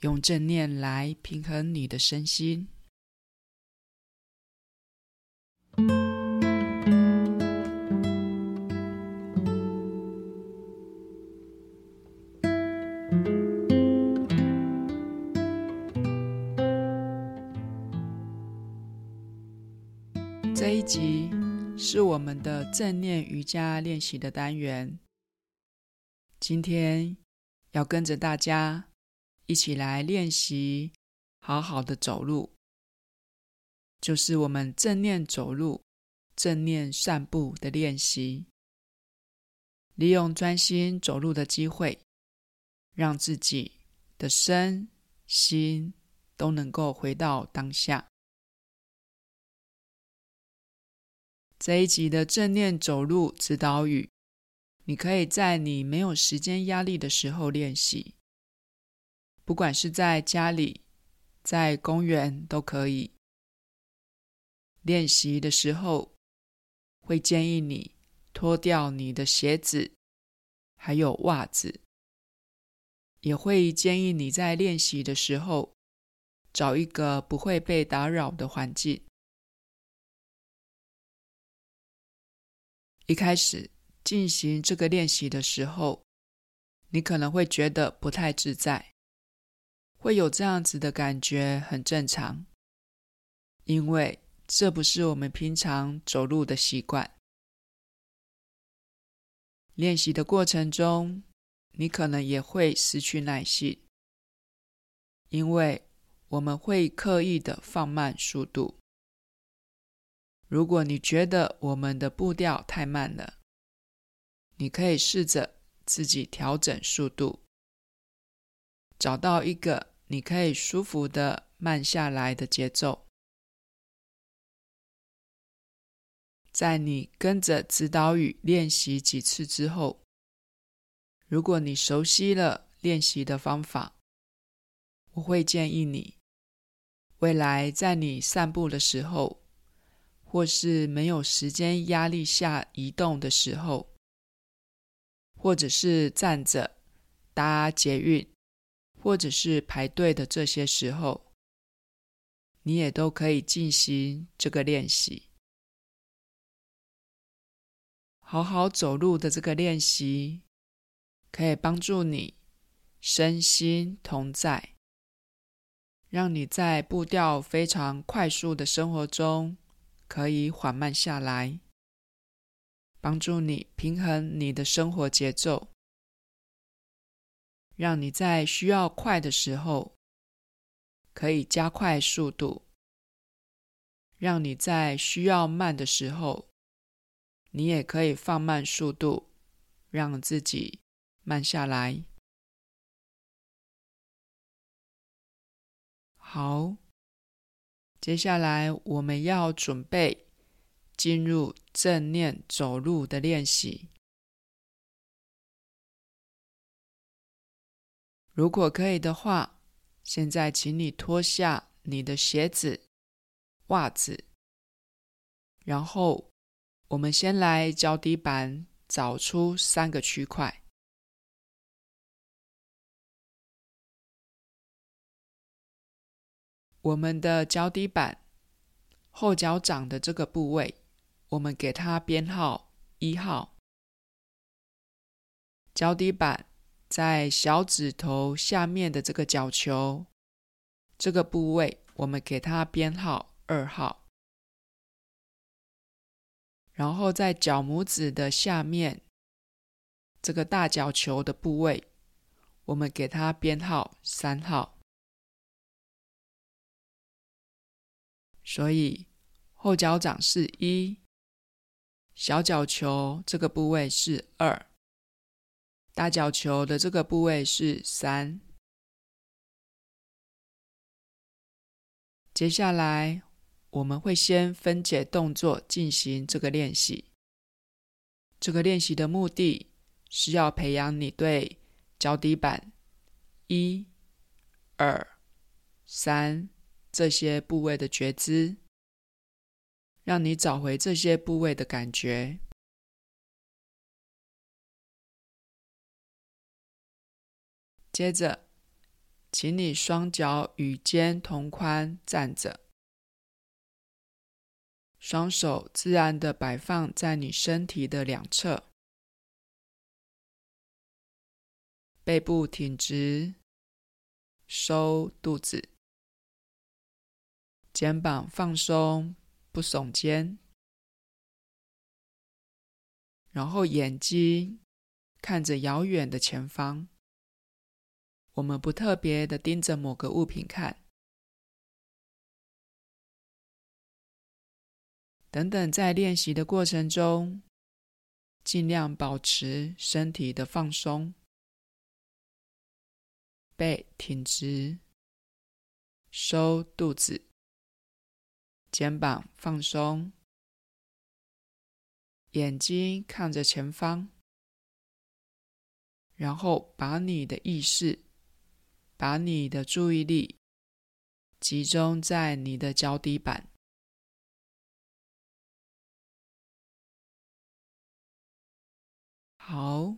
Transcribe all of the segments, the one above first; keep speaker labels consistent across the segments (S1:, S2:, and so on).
S1: 用正念来平衡你的身心。这一集是我们的正念瑜伽练习的单元。今天要跟着大家。一起来练习，好好的走路，就是我们正念走路、正念散步的练习。利用专心走路的机会，让自己的身心都能够回到当下。这一集的正念走路指导语，你可以在你没有时间压力的时候练习。不管是在家里、在公园都可以。练习的时候，会建议你脱掉你的鞋子，还有袜子。也会建议你在练习的时候，找一个不会被打扰的环境。一开始进行这个练习的时候，你可能会觉得不太自在。会有这样子的感觉很正常，因为这不是我们平常走路的习惯。练习的过程中，你可能也会失去耐性，因为我们会刻意的放慢速度。如果你觉得我们的步调太慢了，你可以试着自己调整速度，找到一个。你可以舒服的慢下来的节奏，在你跟着指导语练习几次之后，如果你熟悉了练习的方法，我会建议你，未来在你散步的时候，或是没有时间压力下移动的时候，或者是站着搭捷运。或者是排队的这些时候，你也都可以进行这个练习。好好走路的这个练习，可以帮助你身心同在，让你在步调非常快速的生活中可以缓慢下来，帮助你平衡你的生活节奏。让你在需要快的时候，可以加快速度；让你在需要慢的时候，你也可以放慢速度，让自己慢下来。好，接下来我们要准备进入正念走路的练习。如果可以的话，现在请你脱下你的鞋子、袜子，然后我们先来脚底板找出三个区块。我们的脚底板后脚掌的这个部位，我们给它编号一号。脚底板。在小指头下面的这个脚球，这个部位，我们给它编号二号。然后在脚拇指的下面，这个大脚球的部位，我们给它编号三号。所以后脚掌是一，小脚球这个部位是二。大脚球的这个部位是三。接下来，我们会先分解动作进行这个练习。这个练习的目的是要培养你对脚底板一、二、三这些部位的觉知，让你找回这些部位的感觉。接着，请你双脚与肩同宽站着，双手自然的摆放在你身体的两侧，背部挺直，收肚子，肩膀放松，不耸肩，然后眼睛看着遥远的前方。我们不特别的盯着某个物品看，等等，在练习的过程中，尽量保持身体的放松，背挺直，收肚子，肩膀放松，眼睛看着前方，然后把你的意识。把你的注意力集中在你的脚底板。好，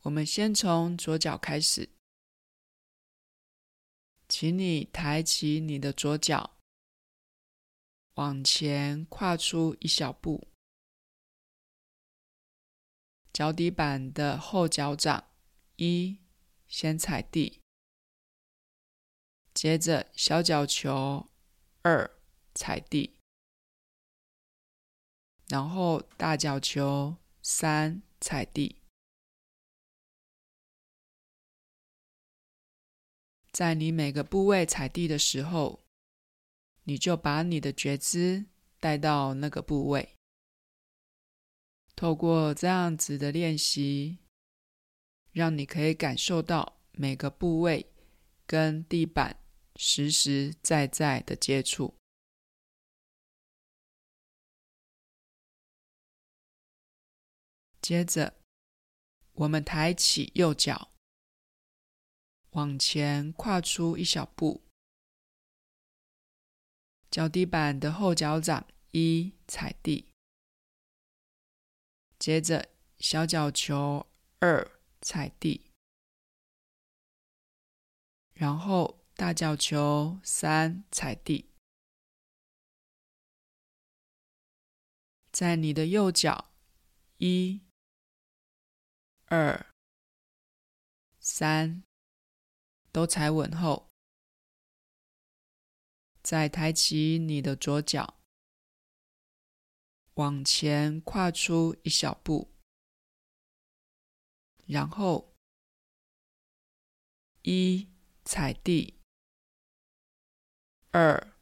S1: 我们先从左脚开始，请你抬起你的左脚，往前跨出一小步，脚底板的后脚掌一先踩地。接着，小脚球二踩地，然后大脚球三踩地。在你每个部位踩地的时候，你就把你的觉知带到那个部位。透过这样子的练习，让你可以感受到每个部位跟地板。实实在在的接触。接着，我们抬起右脚，往前跨出一小步，脚底板的后脚掌一踩地，接着小脚球二踩地，然后。大脚球三踩地，在你的右脚一、二、三都踩稳后，再抬起你的左脚，往前跨出一小步，然后一踩地。二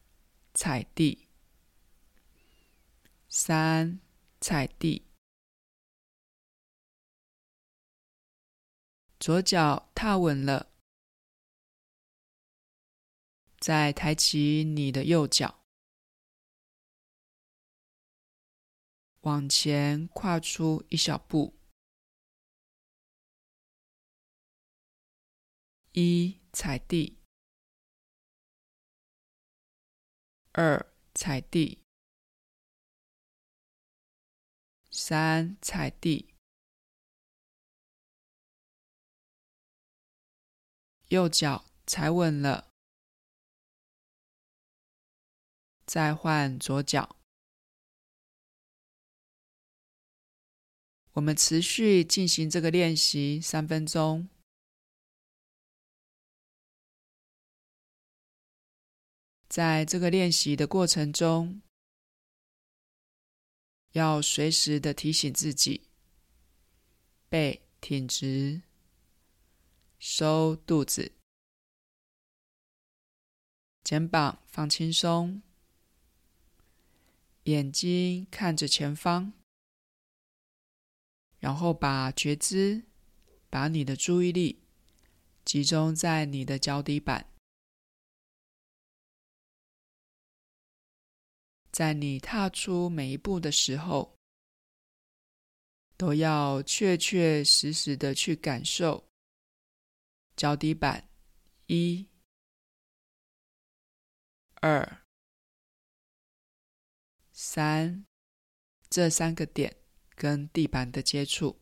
S1: 踩地，三踩地，左脚踏稳了，再抬起你的右脚，往前跨出一小步，一踩地。二踩地，三踩地，右脚踩稳了，再换左脚。我们持续进行这个练习三分钟。在这个练习的过程中，要随时的提醒自己：背挺直，收肚子，肩膀放轻松，眼睛看着前方，然后把觉知、把你的注意力集中在你的脚底板。在你踏出每一步的时候，都要确确实实的去感受脚底板一、二、三这三个点跟地板的接触。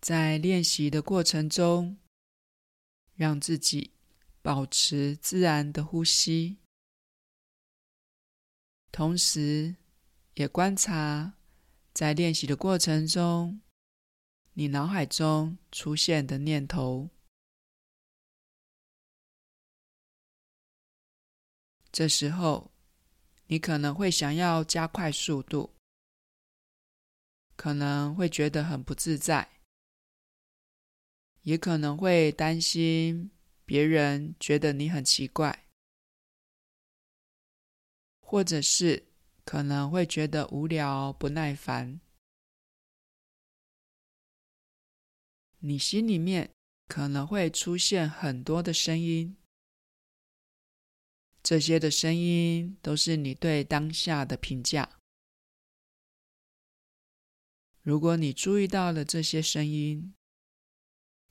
S1: 在练习的过程中，让自己保持自然的呼吸，同时也观察在练习的过程中，你脑海中出现的念头。这时候，你可能会想要加快速度，可能会觉得很不自在。也可能会担心别人觉得你很奇怪，或者是可能会觉得无聊、不耐烦。你心里面可能会出现很多的声音，这些的声音都是你对当下的评价。如果你注意到了这些声音，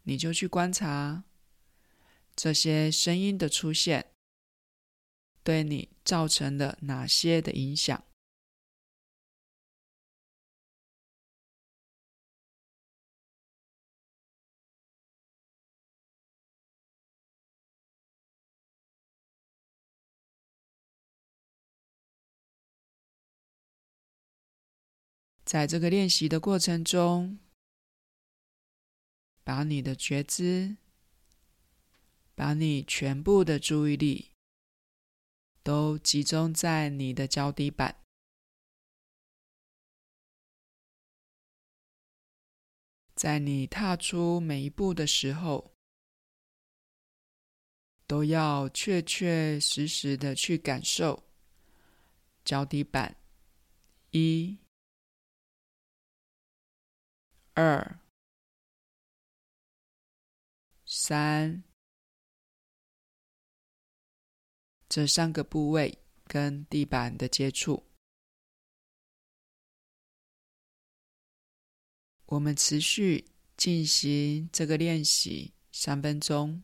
S1: 你就去观察这些声音的出现，对你造成了哪些的影响。在这个练习的过程中，把你的觉知，把你全部的注意力，都集中在你的脚底板。在你踏出每一步的时候，都要确确实实的去感受脚底板，一、二。三，这三个部位跟地板的接触，我们持续进行这个练习三分钟。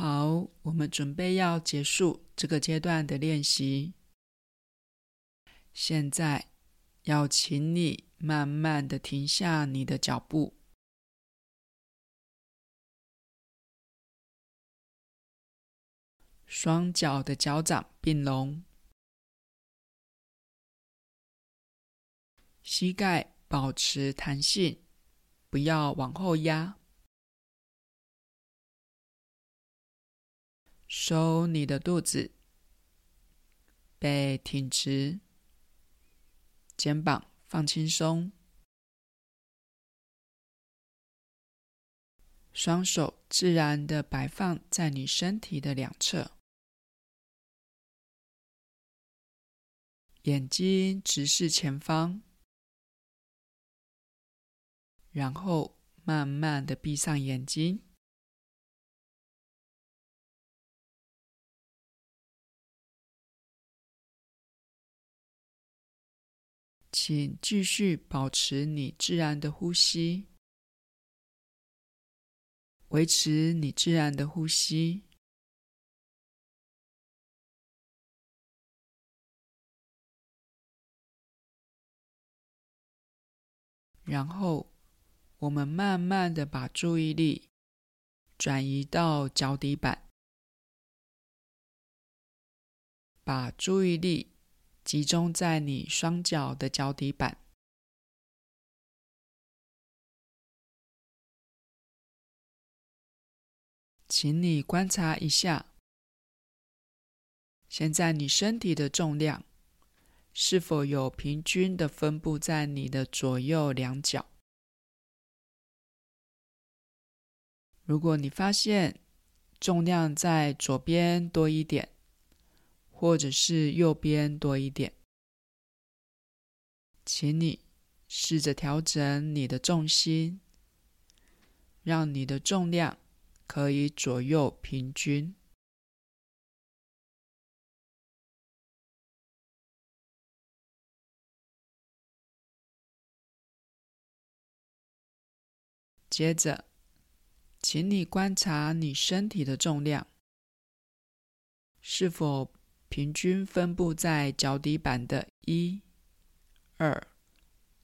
S1: 好，我们准备要结束这个阶段的练习。现在要请你慢慢的停下你的脚步，双脚的脚掌并拢，膝盖保持弹性，不要往后压。收你的肚子，背挺直，肩膀放轻松，双手自然的摆放在你身体的两侧，眼睛直视前方，然后慢慢的闭上眼睛。请继续保持你自然的呼吸，维持你自然的呼吸，然后我们慢慢的把注意力转移到脚底板，把注意力。集中在你双脚的脚底板，请你观察一下，现在你身体的重量是否有平均的分布在你的左右两脚？如果你发现重量在左边多一点，或者是右边多一点，请你试着调整你的重心，让你的重量可以左右平均。接着，请你观察你身体的重量是否平均分布在脚底板的一、二、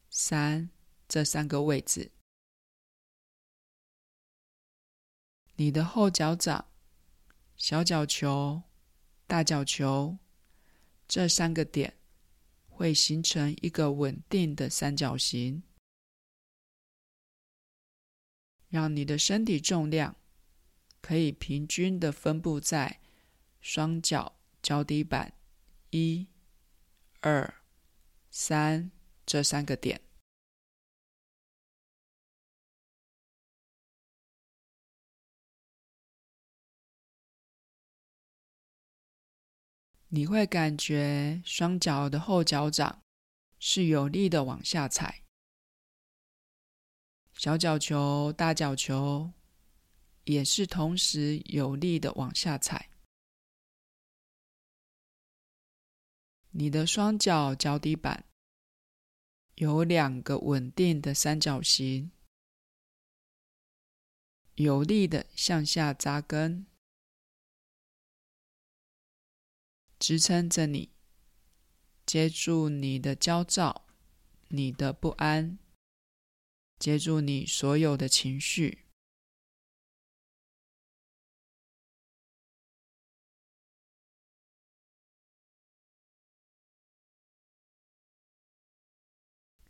S1: 三这三个位置。你的后脚掌、小脚球、大脚球这三个点会形成一个稳定的三角形，让你的身体重量可以平均的分布在双脚。脚底板一、二、三这三个点，你会感觉双脚的后脚掌是有力的往下踩，小脚球、大脚球也是同时有力的往下踩。你的双脚脚底板。有两个稳定的三角形，有力的向下扎根，支撑着你，接住你的焦躁、你的不安，接住你所有的情绪。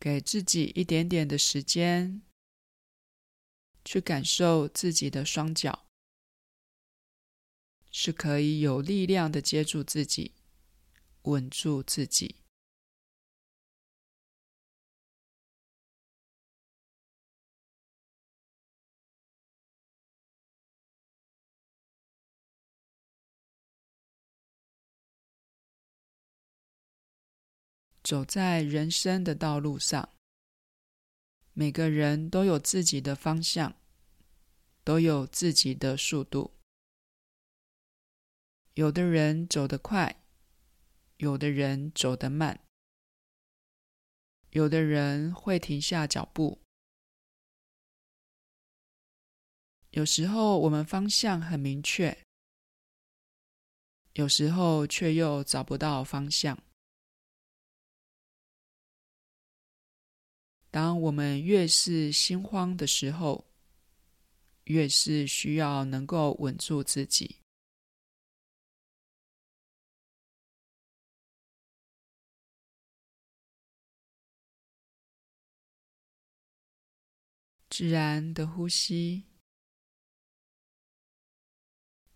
S1: 给自己一点点的时间，去感受自己的双脚是可以有力量的接住自己，稳住自己。走在人生的道路上，每个人都有自己的方向，都有自己的速度。有的人走得快，有的人走得慢，有的人会停下脚步。有时候我们方向很明确，有时候却又找不到方向。当我们越是心慌的时候，越是需要能够稳住自己。自然的呼吸，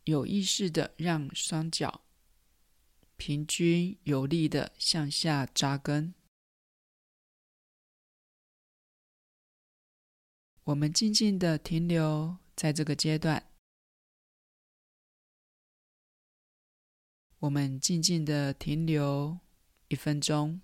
S1: 有意识的让双脚平均有力的向下扎根。我们静静的停留在这个阶段，我们静静的停留一分钟。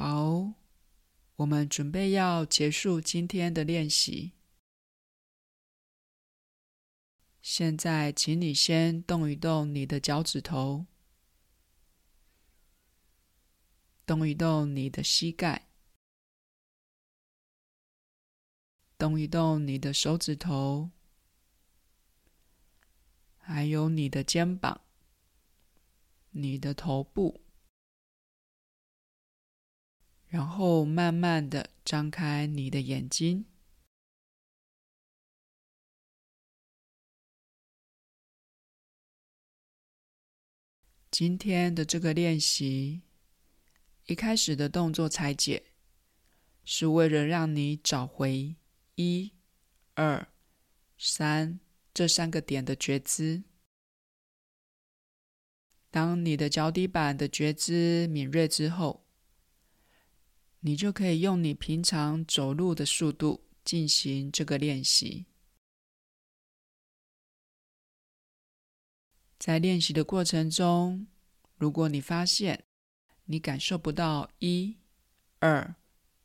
S1: 好，我们准备要结束今天的练习。现在，请你先动一动你的脚趾头，动一动你的膝盖，动一动你的手指头，还有你的肩膀、你的头部。然后慢慢的张开你的眼睛。今天的这个练习，一开始的动作拆解，是为了让你找回一、二、三这三个点的觉知。当你的脚底板的觉知敏锐之后，你就可以用你平常走路的速度进行这个练习。在练习的过程中，如果你发现你感受不到一、二、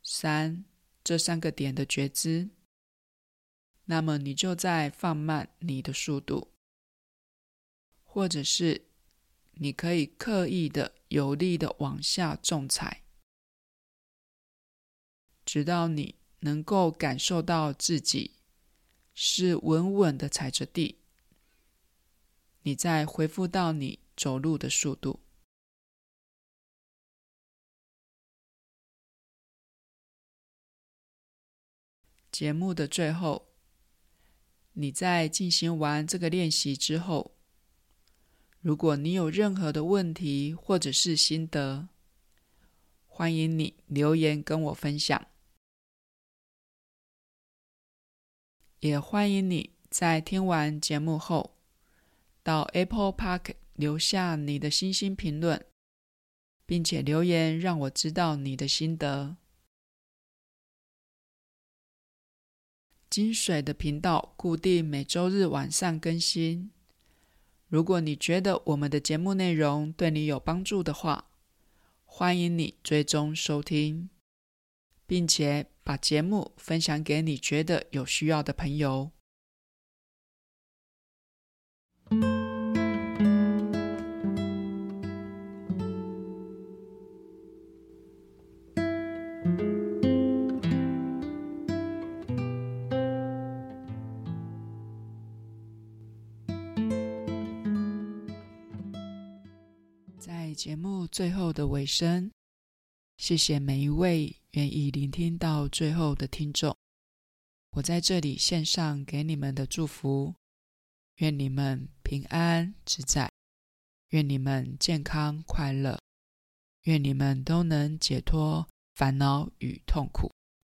S1: 三这三个点的觉知，那么你就再放慢你的速度，或者是你可以刻意的、有力的往下重踩。直到你能够感受到自己是稳稳的踩着地，你再恢复到你走路的速度。节目的最后，你在进行完这个练习之后，如果你有任何的问题或者是心得，欢迎你留言跟我分享。也欢迎你在听完节目后，到 Apple Park 留下你的星星评论，并且留言让我知道你的心得。金水的频道固定每周日晚上更新。如果你觉得我们的节目内容对你有帮助的话，欢迎你追踪收听。并且把节目分享给你觉得有需要的朋友。在节目最后的尾声谢谢每一位愿意聆听到最后的听众。我在这里献上给你们的祝福，愿你们平安自在，愿你们健康快乐，愿你们都能解脱烦恼与痛苦。